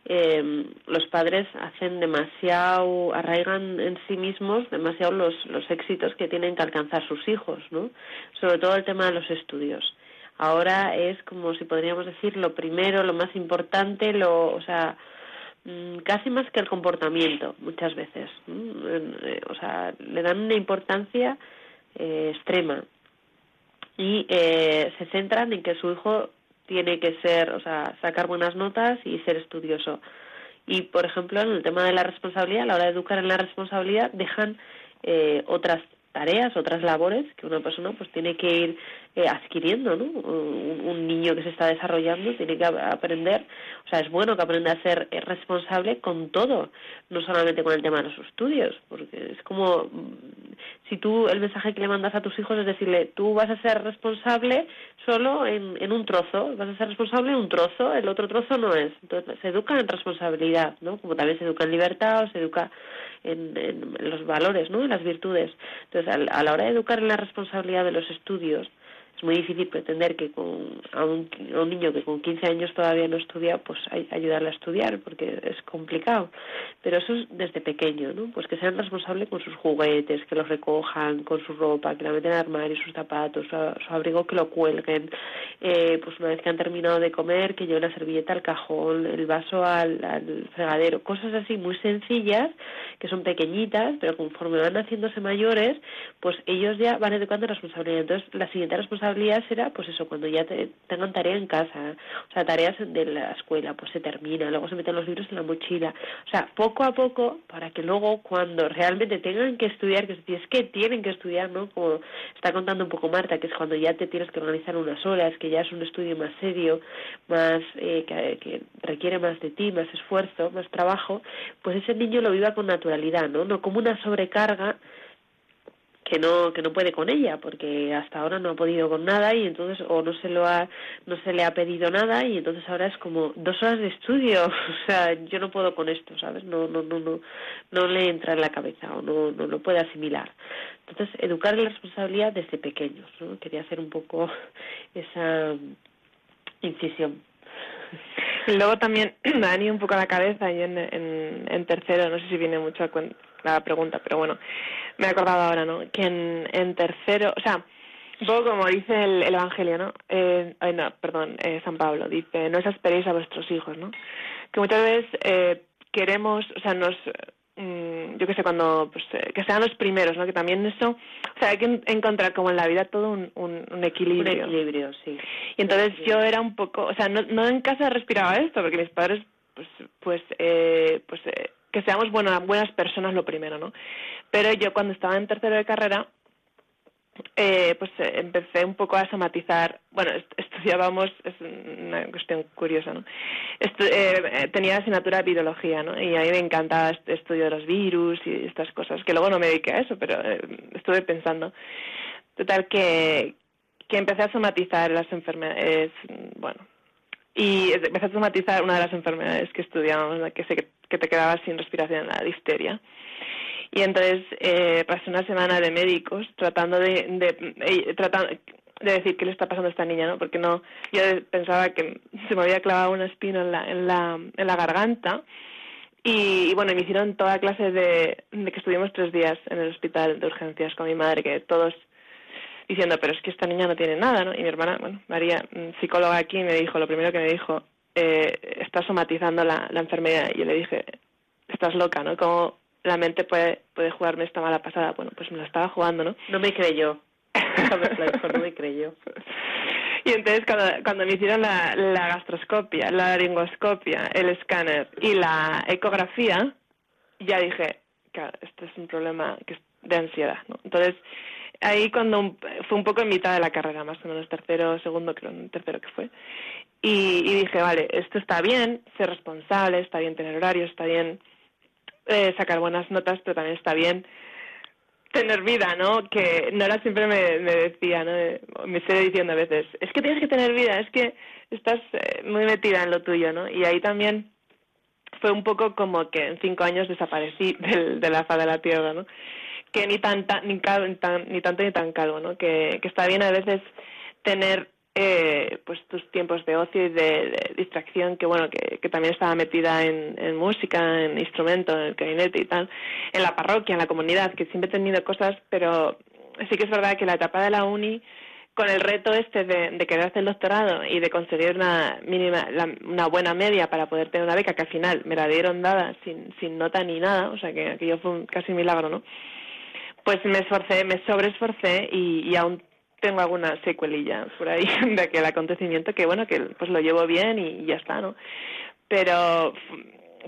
eh, los padres hacen demasiado, arraigan en sí mismos demasiado los, los éxitos que tienen que alcanzar sus hijos, ¿no? Sobre todo el tema de los estudios. Ahora es como si podríamos decir lo primero, lo más importante, lo, o sea, Mm, casi más que el comportamiento muchas veces eh, o sea le dan una importancia eh, extrema y eh, se centran en que su hijo tiene que ser o sea sacar buenas notas y ser estudioso. Y por ejemplo en el tema de la responsabilidad a la hora de educar en la responsabilidad dejan otras tareas, otras labores que una persona pues tiene que ir eh, adquiriendo, ¿no? Un, niño que se está desarrollando tiene que aprender, o sea, es bueno que aprenda a ser responsable con todo, no solamente con el tema de los estudios, porque es como mm, si tú el mensaje que le mandas a tus hijos es decirle, tú vas a ser responsable solo en, en un trozo, vas a ser responsable en un trozo, el otro trozo no es. Entonces se educa en responsabilidad, ¿no? Como también se educa en libertad o se educa en, los valores, ¿no? En las virtudes. Entonces, a la hora de educar en la responsabilidad de los estudios, es muy difícil pretender que con, a, un, niño que con 15 años todavía no estudia, pues ayudarle a estudiar, porque es complicado. Pero eso es desde pequeño, ¿no? Pues que sean responsables con sus juguetes, que los recojan, con su ropa, que la meten en el armario, sus zapatos, su, abrigo, que lo cuelguen. Eh, pues una vez que han terminado de comer, que lleven la servilleta al cajón, el vaso al, al fregadero. Cosas así muy sencillas, que son pequeñitas, pero conforme van haciéndose mayores, pues ellos ya van educando responsabilidad. Entonces, la siguiente responsabilidad responsabilidad será, pues eso, cuando ya te, tengan tarea en casa, o sea, tareas de la escuela, pues se termina, luego se meten los libros en la mochila. O sea, poco a poco, para que luego cuando realmente tengan que estudiar, que es que tienen que estudiar, ¿no? Como está contando un poco Marta, que es cuando ya te tienes que organizar unas horas, que ya es un estudio más serio, más eh, que, que requiere más de ti, más esfuerzo, más trabajo, pues ese niño lo viva con naturalidad, ¿no? No como una sobrecarga que no que no puede con ella porque hasta ahora no ha podido con nada y entonces o no se lo ha no se le ha pedido nada y entonces ahora es como dos horas de estudio. O sea yo no puedo con esto sabes no no no no no le entra en la cabeza o no no lo puede asimilar. Entonces educar la responsabilidad desde pequeños ¿no? quería hacer un poco esa incisión. Luego también ido un poco a la cabeza y en, en, en tercero, no sé si viene mucho a la pregunta, pero bueno, me he acordado ahora, ¿no? Que en, en tercero, o sea, un poco como dice el, Evangelio, ¿no? Eh, ay, no, perdón, eh, San Pablo, dice, no os esperéis a vuestros hijos, ¿no? Que muchas veces eh, queremos, o sea, nos, mm, yo qué sé, cuando, pues, eh, que sean los primeros, ¿no? Que también eso, o sea, hay que encontrar como en la vida todo un, un, equilibrio. Un equilibrio, sí. Y entonces yo era un poco, o sea, no, no en casa respiraba esto, porque mis padres, pues, pues, eh, pues, eh, que seamos buenas, buenas personas lo primero, ¿no? Pero yo cuando estaba en tercero de carrera, eh, pues eh, empecé un poco a somatizar, bueno, estudiábamos, es una cuestión curiosa, ¿no? Eh, eh, tenía asignatura de virología, ¿no? Y a mí me encantaba este estudio de los virus y estas cosas, que luego no me dediqué a eso, pero estuve pensando. Total, que, que empecé a somatizar las enfermedades, bueno, y empecé a somatizar una de las enfermedades que estudiábamos, que, se, que te quedabas sin respiración, la difteria. Y entonces eh, pasé una semana de médicos tratando de, de, eh, tratando de decir qué le está pasando a esta niña, ¿no? Porque no, yo pensaba que se me había clavado una espina en la, en la, en la garganta. Y, bueno, me hicieron toda clase de, de que estuvimos tres días en el hospital de urgencias con mi madre, que todos diciendo, pero es que esta niña no tiene nada, ¿no? Y mi hermana, bueno, María, mm, psicóloga aquí, me dijo, lo primero que me dijo, eh, está somatizando la, la enfermedad. Y yo le dije, estás loca, ¿no? ¿Cómo la mente puede, puede jugarme esta mala pasada? Bueno, pues me la estaba jugando, ¿no? No me creyó. no me creyó. Y entonces cuando, cuando me hicieron la, la gastroscopia, la laringoscopia, el escáner y la ecografía, ya dije, claro, esto es un problema de ansiedad, ¿no? Entonces, ahí cuando fue un poco en mitad de la carrera, más o menos tercero, segundo, creo, tercero que fue. Y, dije, vale, esto está bien, ser responsable, está bien tener horarios, está bien eh, sacar buenas notas, pero también está bien tener vida, ¿no? Que Nora siempre me, decía, ¿no? Me sigue diciendo a veces, es que tienes que tener vida, es que estás eh, muy metida en lo tuyo, ¿no? Y ahí también fue un poco como que en cinco años desaparecí del, de la faz de la tierra, ¿no? Que ni, tan, ni, ni tanto ni tan calvo, ¿no? Que, que está bien a veces tener eh, pues tus tiempos de ocio y de, distracción que bueno que, también estaba metida en, música en instrumento en el clarinete y tal en la parroquia en la comunidad que siempre he tenido cosas pero sí que es verdad que la etapa de la uni con el reto este de, de querer hacer el doctorado y de conseguir una mínima una buena media para poder tener una beca que al final me la dieron dada sin sin nota ni nada o sea que aquello fue un, casi milagro no pues me esforcé me sobreesforcé y, y aún tengo alguna secuelilla por ahí de aquel acontecimiento que bueno que pues lo llevo bien y ya está no pero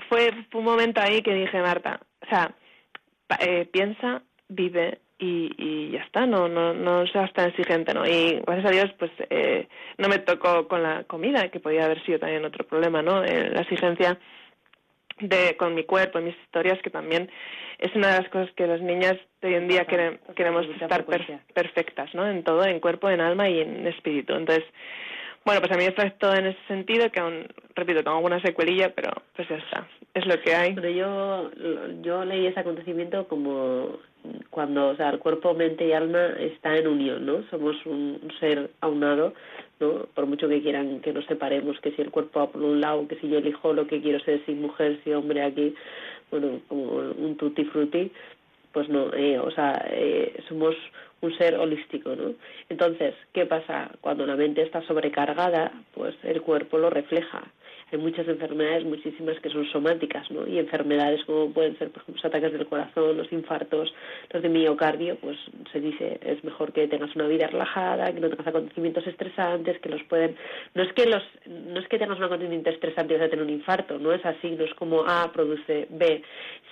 fue, un momento ahí que dije Marta o sea eh, piensa vive y, y ya está no no no seas tan exigente no y gracias a Dios pues eh, no me tocó con la comida que podía haber sido también otro problema no eh, la exigencia de con mi cuerpo y mis historias que también es una de las cosas que las niñas de hoy en día queremos estar perfectas no en todo en cuerpo en alma y en espíritu. Entonces bueno pues a mí me todo en ese sentido que aún repito tengo alguna secuelilla pero pues ya está es lo que hay. Pero yo yo leí ese acontecimiento como cuando o sea el cuerpo mente y alma está en unión no somos un ser aunado ¿no? Por mucho que quieran que nos separemos, que si el cuerpo va por un lado, que si yo elijo lo que quiero ser, si mujer, si hombre aquí, bueno, como un tutti frutti, pues no, eh, o sea, eh, somos un ser holístico, ¿no? Entonces, ¿qué pasa? Cuando la mente está sobrecargada, pues el cuerpo lo refleja. Hay muchas enfermedades, muchísimas que son somáticas, ¿no? Y enfermedades como pueden ser, por ejemplo, los ataques del corazón, los infartos, los de miocardio, pues se dice es mejor que tengas una vida relajada, que no tengas acontecimientos estresantes, que los pueden, no es que los, no es que tengas un acontecimiento estresante y vas a tener un infarto, no es así, no es como A produce B,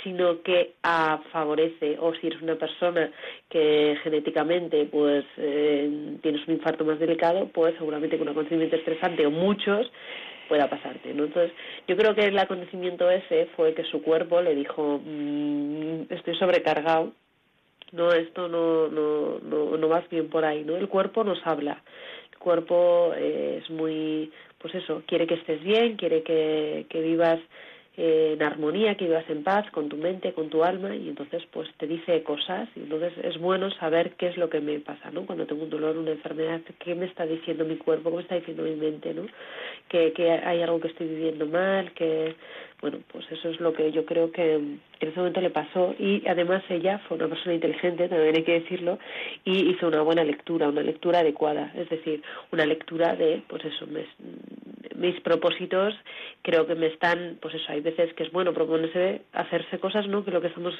sino que A favorece, o si eres una persona que genéticamente pues eh, tienes un infarto más delicado, pues seguramente con un acontecimiento estresante o muchos pueda pasarte, ¿no? Entonces, yo creo que el acontecimiento ese fue que su cuerpo le dijo, mm, estoy sobrecargado, no, esto no, no, no, no vas bien por ahí, ¿no? El cuerpo nos habla, el cuerpo eh, es muy, pues eso, quiere que estés bien, quiere que, que vivas en armonía, que vivas en paz con tu mente, con tu alma, y entonces pues te dice cosas, y entonces es bueno saber qué es lo que me pasa, ¿no? Cuando tengo un dolor, una enfermedad, qué me está diciendo mi cuerpo, qué me está diciendo mi mente, ¿no? Que, que hay algo que estoy viviendo mal, que, bueno, pues eso es lo que yo creo que en ese momento le pasó, y además ella fue una persona inteligente, también hay que decirlo, y hizo una buena lectura, una lectura adecuada, es decir, una lectura de, pues eso, mis propósitos creo que me están, pues eso, hay veces que es bueno proponerse hacerse cosas, ¿no? Que lo que estamos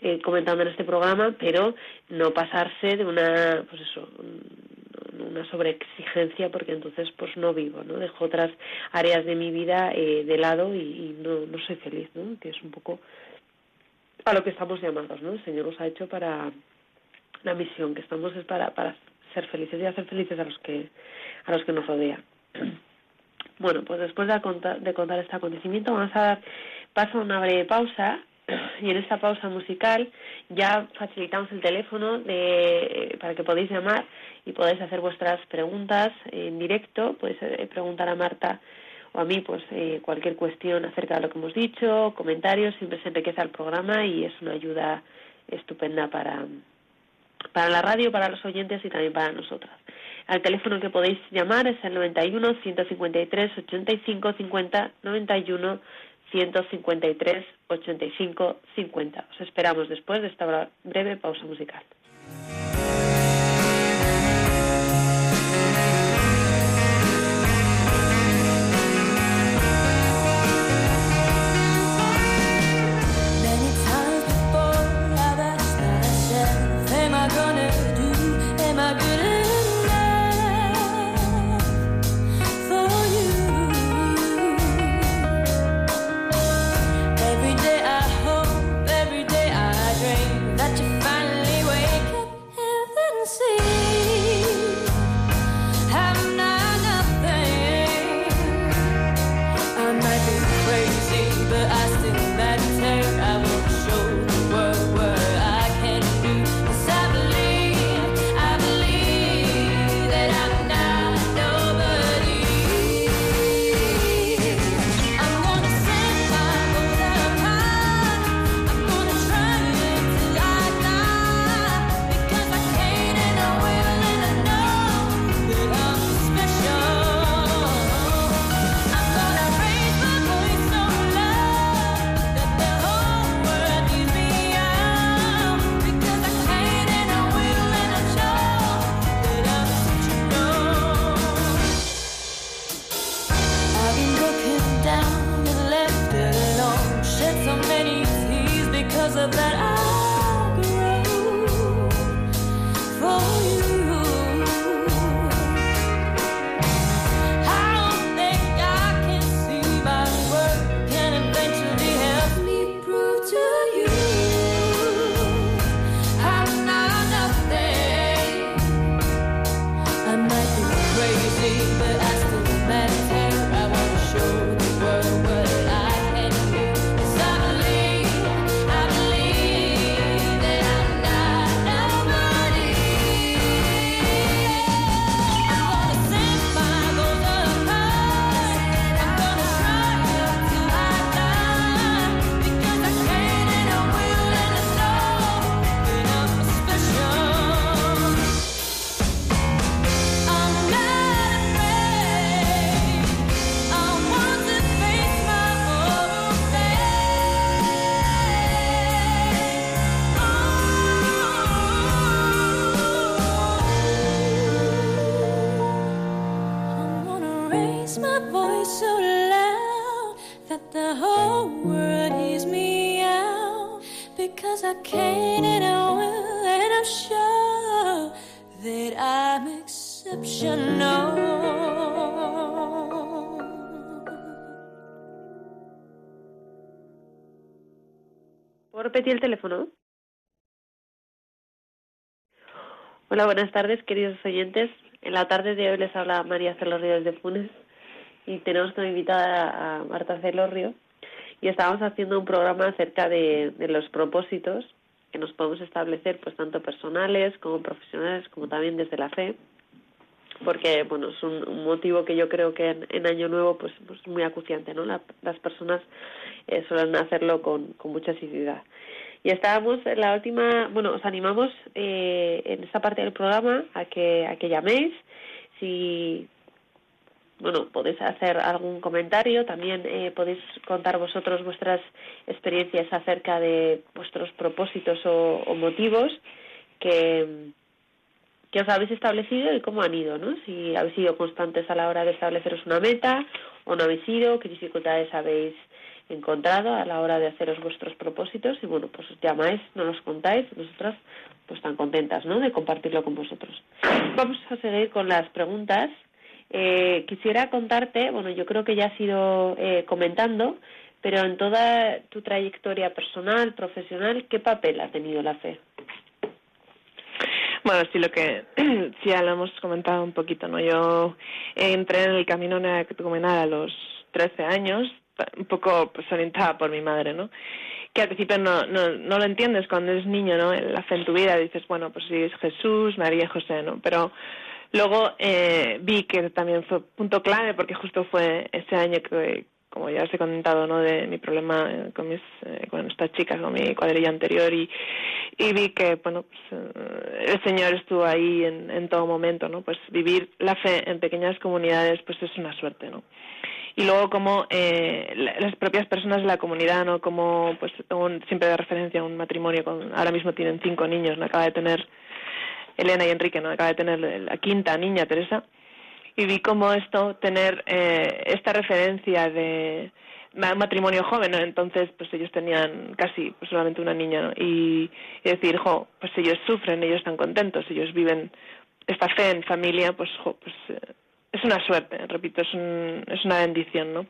eh, comentando en este programa, pero no pasarse de una, pues eso, una sobreexigencia porque entonces pues no vivo, ¿no? Dejo otras áreas de mi vida eh, de lado y, no, no soy feliz, ¿no? Que es un poco a lo que estamos llamados, ¿no? El Señor nos ha hecho para la misión que estamos es para, para ser felices y hacer felices a los que a los que nos rodean. Bueno, pues después de contar, de contar este acontecimiento vamos a dar paso a una breve pausa y en esta pausa musical ya facilitamos el teléfono de, para que podáis llamar y podáis hacer vuestras preguntas en directo. Podéis eh, preguntar a Marta o a mí pues eh, cualquier cuestión acerca de lo que hemos dicho, comentarios, siempre se enriquece el programa y es una ayuda estupenda para, para la radio, para los oyentes y también para nosotras. Al teléfono que podéis llamar es el 91 153 85 50 91 153 85 50. Os esperamos después de esta breve pausa musical. ¿Puedo repetir el teléfono? Hola, buenas tardes, queridos oyentes. En la tarde de hoy les habla María Celorrio de Funes y tenemos como invitada a Marta Celorrio y estábamos haciendo un programa acerca de, los propósitos que nos podemos establecer, pues tanto personales como profesionales, como también desde la fe, porque bueno es un, motivo que yo creo que en, Año Nuevo pues, pues muy acuciante, ¿no? las personas eh, suelen hacerlo con, con mucha asiduidad. Y estábamos en la última, bueno, os animamos eh, en esta parte del programa a que, a que llaméis. Si, bueno, podéis hacer algún comentario, también eh, podéis contar vosotros vuestras experiencias acerca de vuestros propósitos o, motivos que, que os habéis establecido y cómo han ido, ¿no? Si habéis sido constantes a la hora de estableceros una meta o no habéis sido, qué dificultades habéis encontrado a la hora de haceros vuestros propósitos y bueno, pues os llamáis, no nos contáis, nosotras pues tan contentas, ¿no? De compartirlo con vosotros. Vamos a seguir con las preguntas. Eh, quisiera contarte, bueno, yo creo que ya has ido eh, comentando, pero en toda tu trayectoria personal, profesional, ¿qué papel ha tenido la fe? Bueno, sí, lo que sí ya lo hemos comentado un poquito, ¿no? Yo entré en el camino neocatecumenal a los 13 años, un poco pues, orientada por mi madre, ¿no? Que al principio no, no, no lo entiendes cuando eres niño, ¿no? La fe en tu vida dices, bueno, pues sí, es Jesús, María José, ¿no? Pero luego eh, vi que también fue punto clave porque justo fue ese año que, como ya os he comentado, ¿no? De mi problema eh, con mis, eh, con estas chicas, con mi cuadrilla anterior y, y vi que, bueno, pues, el Señor estuvo ahí en, en todo momento, ¿no? Pues vivir la fe en pequeñas comunidades, pues es una suerte, ¿no? y luego como eh, las propias personas de la comunidad, ¿no? Como, pues, siempre de referencia a un matrimonio con, ahora mismo tienen cinco niños, ¿no? Acaba de tener Elena y Enrique, ¿no? Acaba de tener la quinta niña, Teresa, y vi como esto, tener eh, esta referencia de matrimonio joven, entonces pues ellos tenían casi pues, solamente una niña. Y, decir, jo, pues ellos sufren, ellos están contentos, ellos viven esta fe en familia, pues, jo, pues eh, es una suerte, repito, es, un, es una bendición, ¿no?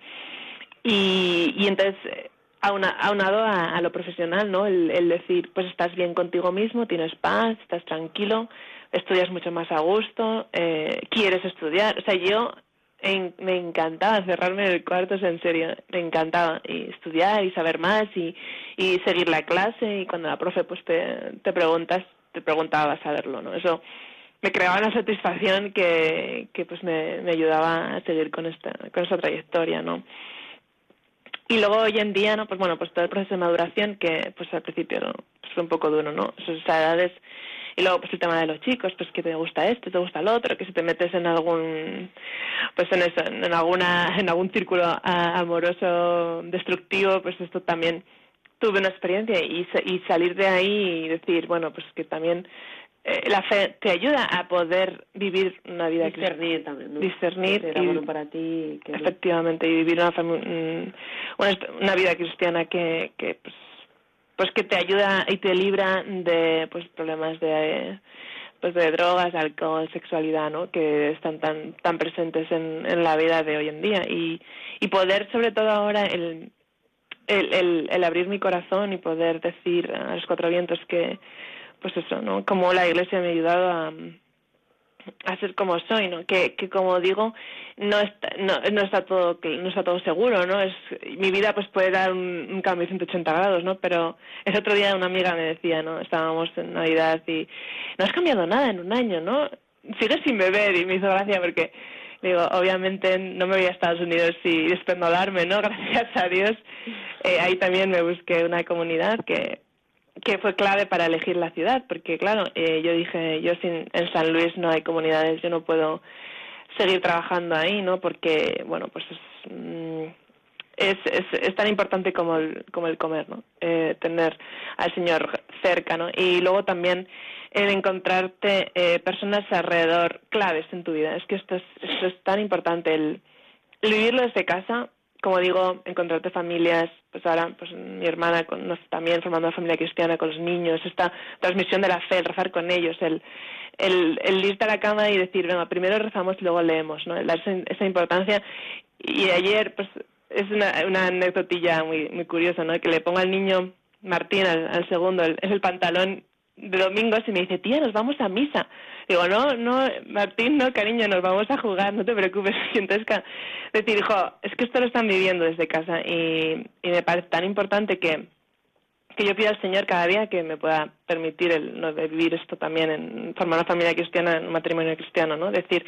Y, y entonces, aunado a, a, lo profesional, ¿no? El, decir, pues estás bien contigo mismo, tienes paz, estás tranquilo, estudias mucho más a gusto, eh, quieres estudiar. O sea, yo me encantaba cerrarme en el cuarto, en serio, me encantaba y estudiar y saber más y, seguir la clase y cuando la profe pues te, preguntas, te preguntaba saberlo, ¿no? Eso me creaba una satisfacción que, que pues me, me ayudaba a seguir con esta, con esta trayectoria, ¿no? Y luego hoy en día, ¿no? Pues bueno, pues todo el proceso de maduración que pues al principio ¿no? pues fue un poco duro, ¿no? Esas edades y luego pues el tema de los chicos, pues que te gusta esto, te gusta lo otro, que si te metes en algún pues en eso, en alguna en algún círculo amoroso destructivo, pues esto también tuve una experiencia y, y salir de ahí y decir, bueno, pues que también eh, la fe te ayuda a poder vivir una vida discernir también ¿no? discernir y, bueno para ti efectivamente y vivir una, una, una vida cristiana que, que pues, pues que te ayuda y te libra de pues problemas de pues de drogas alcohol sexualidad no que están tan tan presentes en, la vida de hoy en día y y poder sobre todo ahora el el, el, el abrir mi corazón y poder decir a los cuatro vientos que pues eso, ¿no? Como la iglesia me ha ayudado a, a ser como soy, ¿no? Que, que como digo, no está, no, no está todo no está todo seguro, ¿no? Es mi vida pues puede dar un, cambio de 180 grados, ¿no? Pero el otro día una amiga me decía, ¿no? Estábamos en Navidad y no has cambiado nada en un año, ¿no? Sigues sin beber y me hizo gracia porque digo, obviamente no me voy a Estados Unidos y despendolarme, ¿no? Gracias a Dios. Eh, ahí también me busqué una comunidad que que fue clave para elegir la ciudad, porque claro, eh, yo dije, yo sin, en San Luis no hay comunidades, yo no puedo seguir trabajando ahí, ¿no? Porque, bueno, pues es, mm, es, es, tan importante como el, como el comer, ¿no? Eh, tener al Señor cerca, ¿no? Y luego también el encontrarte eh, personas alrededor claves en tu vida. Es que esto es, esto es tan importante, el, el vivirlo desde casa como digo, encontrarte familias, pues ahora pues mi hermana con, también formando una familia cristiana con los niños, esta transmisión de la fe, el rezar con ellos, el, el, el irte a la cama y decir, venga, primero rezamos y luego leemos, ¿no? darse esa importancia. Y ayer, pues, es una, una anecdotilla muy, muy curiosa, ¿no? Que le pongo al niño Martín, al, segundo, es el pantalón domingos y me dice, tía, nos vamos a misa. Digo, no, no, Martín, no, cariño, nos vamos a jugar, no te preocupes. Y entonces, decir, hijo, es que esto lo están viviendo desde casa y, y me parece tan importante que, que yo pido al Señor cada día que me pueda permitir el no, de vivir esto también en formar una familia cristiana, en un matrimonio cristiano, ¿no? Decir,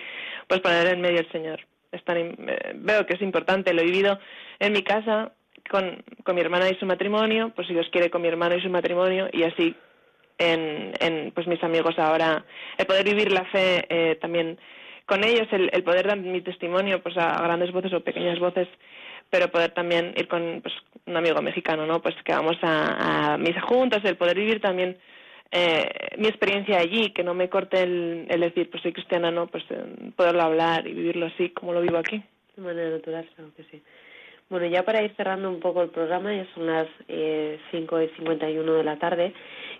pues poner en medio el Señor. Es tan, eh, veo que es importante, lo he vivido en mi casa con, con mi hermana y su matrimonio, pues si Dios quiere con mi hermano y su matrimonio y así en, en pues mis amigos ahora, el poder vivir la fe eh, también con ellos, el, poder dar mi testimonio pues a grandes voces o pequeñas voces pero poder también ir con pues, un amigo mexicano, ¿no? Pues que vamos a, a misa juntos, el poder vivir también eh, mi experiencia allí, que no me corte el, el decir, pues soy cristiana, ¿no? Pues eh, poderlo hablar y vivirlo así como lo vivo aquí. De manera natural, que sí. Bueno, ya para ir cerrando un poco el programa, ya son las eh, 5 y 51 de la tarde,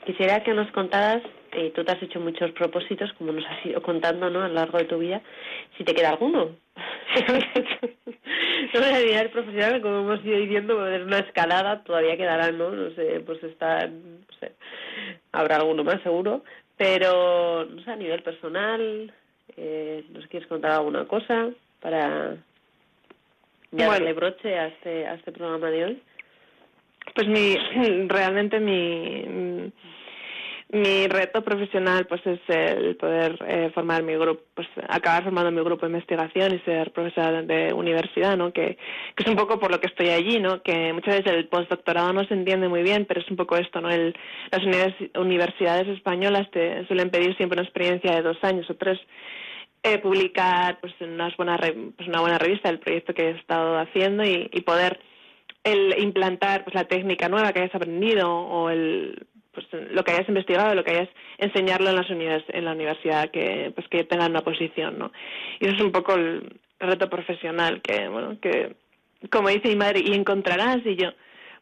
quisiera que nos contaras, eh, tú te has hecho muchos propósitos, como nos has ido contando ¿no? a lo largo de tu vida, si te queda alguno. no a nivel profesional, como hemos ido diciendo, es una escalada, todavía quedarán, ¿no? No sé, pues está, no sé, habrá alguno más seguro, pero, no sé, a nivel personal, eh, ¿nos quieres contar alguna cosa para darle broche a este, a este programa de hoy? Pues mi, realmente mi, mi reto profesional pues es el poder eh, formar mi grupo, pues acabar formando mi grupo de investigación y ser profesora de universidad, ¿no? Que, que es un poco por lo que estoy allí, ¿no? Que muchas veces el postdoctorado no se entiende muy bien, pero es un poco esto, ¿no? El, las universidades españolas te suelen pedir siempre una experiencia de dos años o tres eh, publicar pues unas buenas pues una buena revista del proyecto que he estado haciendo y poder el implantar pues la técnica nueva que hayas aprendido o el pues lo que hayas investigado lo que hayas enseñarlo en las univers en la universidad que pues que tengan una posición no y eso es un poco el reto profesional que bueno que como dice mi madre y encontrarás y yo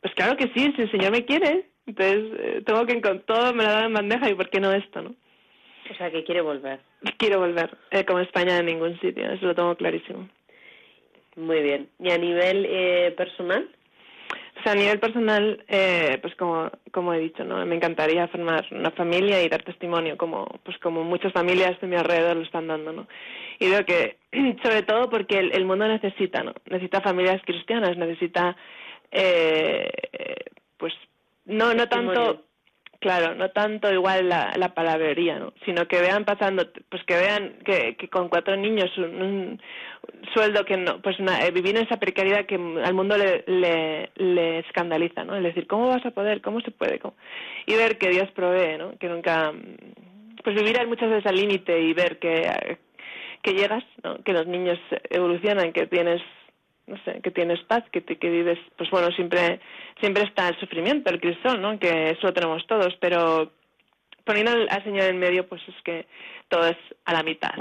pues claro que sí si el señor me quiere entonces eh, tengo que todo me lo da en bandeja y por qué no esto no o sea, que quiere volver. Quiero volver, eh, como España en ningún sitio, eso lo tengo clarísimo. Muy bien. ¿Y a nivel eh, personal? O sea, a nivel personal, eh, pues como, como he dicho, ¿no? Me encantaría formar una familia y dar testimonio, como, pues como muchas familias de mi alrededor lo están dando, ¿no? Y veo que, sobre todo porque el, el mundo necesita, ¿no? Necesita familias cristianas, necesita, eh, pues, no, no tanto Claro, no tanto igual la, la palabrería, ¿no? sino que vean pasando, pues que vean que, que con cuatro niños un, sueldo que no, pues eh, vivir en esa precariedad que al mundo le, le, escandaliza, ¿no? Es decir, ¿cómo vas a poder? ¿Cómo se puede? Y ver que Dios provee, ¿no? Que nunca, pues vivir muchas veces al límite y ver que, que llegas, ¿no? Que los niños evolucionan, que tienes no sé, que tienes paz, que, te, que vives, pues bueno, siempre, siempre está el sufrimiento, el crisol, ¿no? Que eso lo tenemos todos, pero poniendo al, Señor en medio, pues es que todo es a la mitad.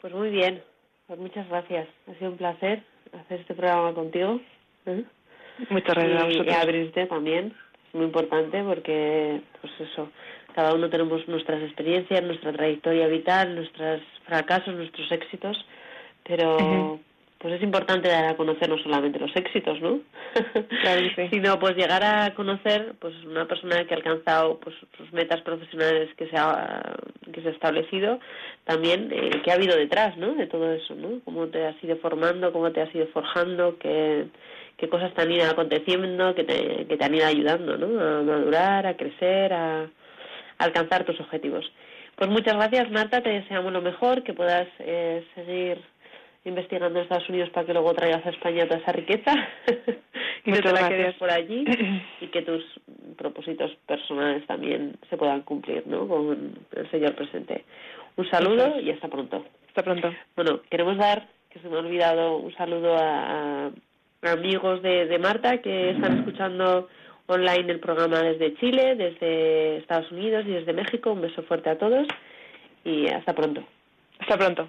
Pues muy bien, pues muchas gracias. Ha sido un placer hacer este programa contigo. ¿eh? Muchas gracias. Y, y abrirte también, es muy importante porque, pues eso, cada uno tenemos nuestras experiencias, nuestra trayectoria vital, nuestros fracasos, nuestros éxitos, pero pues es importante dar a conocer no solamente los éxitos, ¿no? Claro, sí. sino pues llegar a conocer pues una persona que ha alcanzado pues sus metas profesionales que se ha que se ha establecido, también eh, qué ha habido detrás, ¿no? De todo eso, ¿no? Cómo te has ido formando, cómo te has ido forjando, qué qué cosas te han ido aconteciendo, que te que te han ido ayudando, ¿no? A madurar, a crecer, a, a alcanzar tus objetivos. Pues muchas gracias, Marta, te deseamos lo mejor, que puedas eh, seguir investigando en Estados Unidos para que luego traigas a España toda esa riqueza y que te la quedes por allí y que tus propósitos personales también se puedan cumplir ¿no? con el Señor presente. Un saludo y hasta pronto. Hasta pronto. Bueno, queremos dar, que se me ha olvidado, un saludo a, a amigos de, de Marta que están escuchando online el programa desde Chile, desde Estados Unidos y desde México. Un beso fuerte a todos y hasta pronto. Hasta pronto.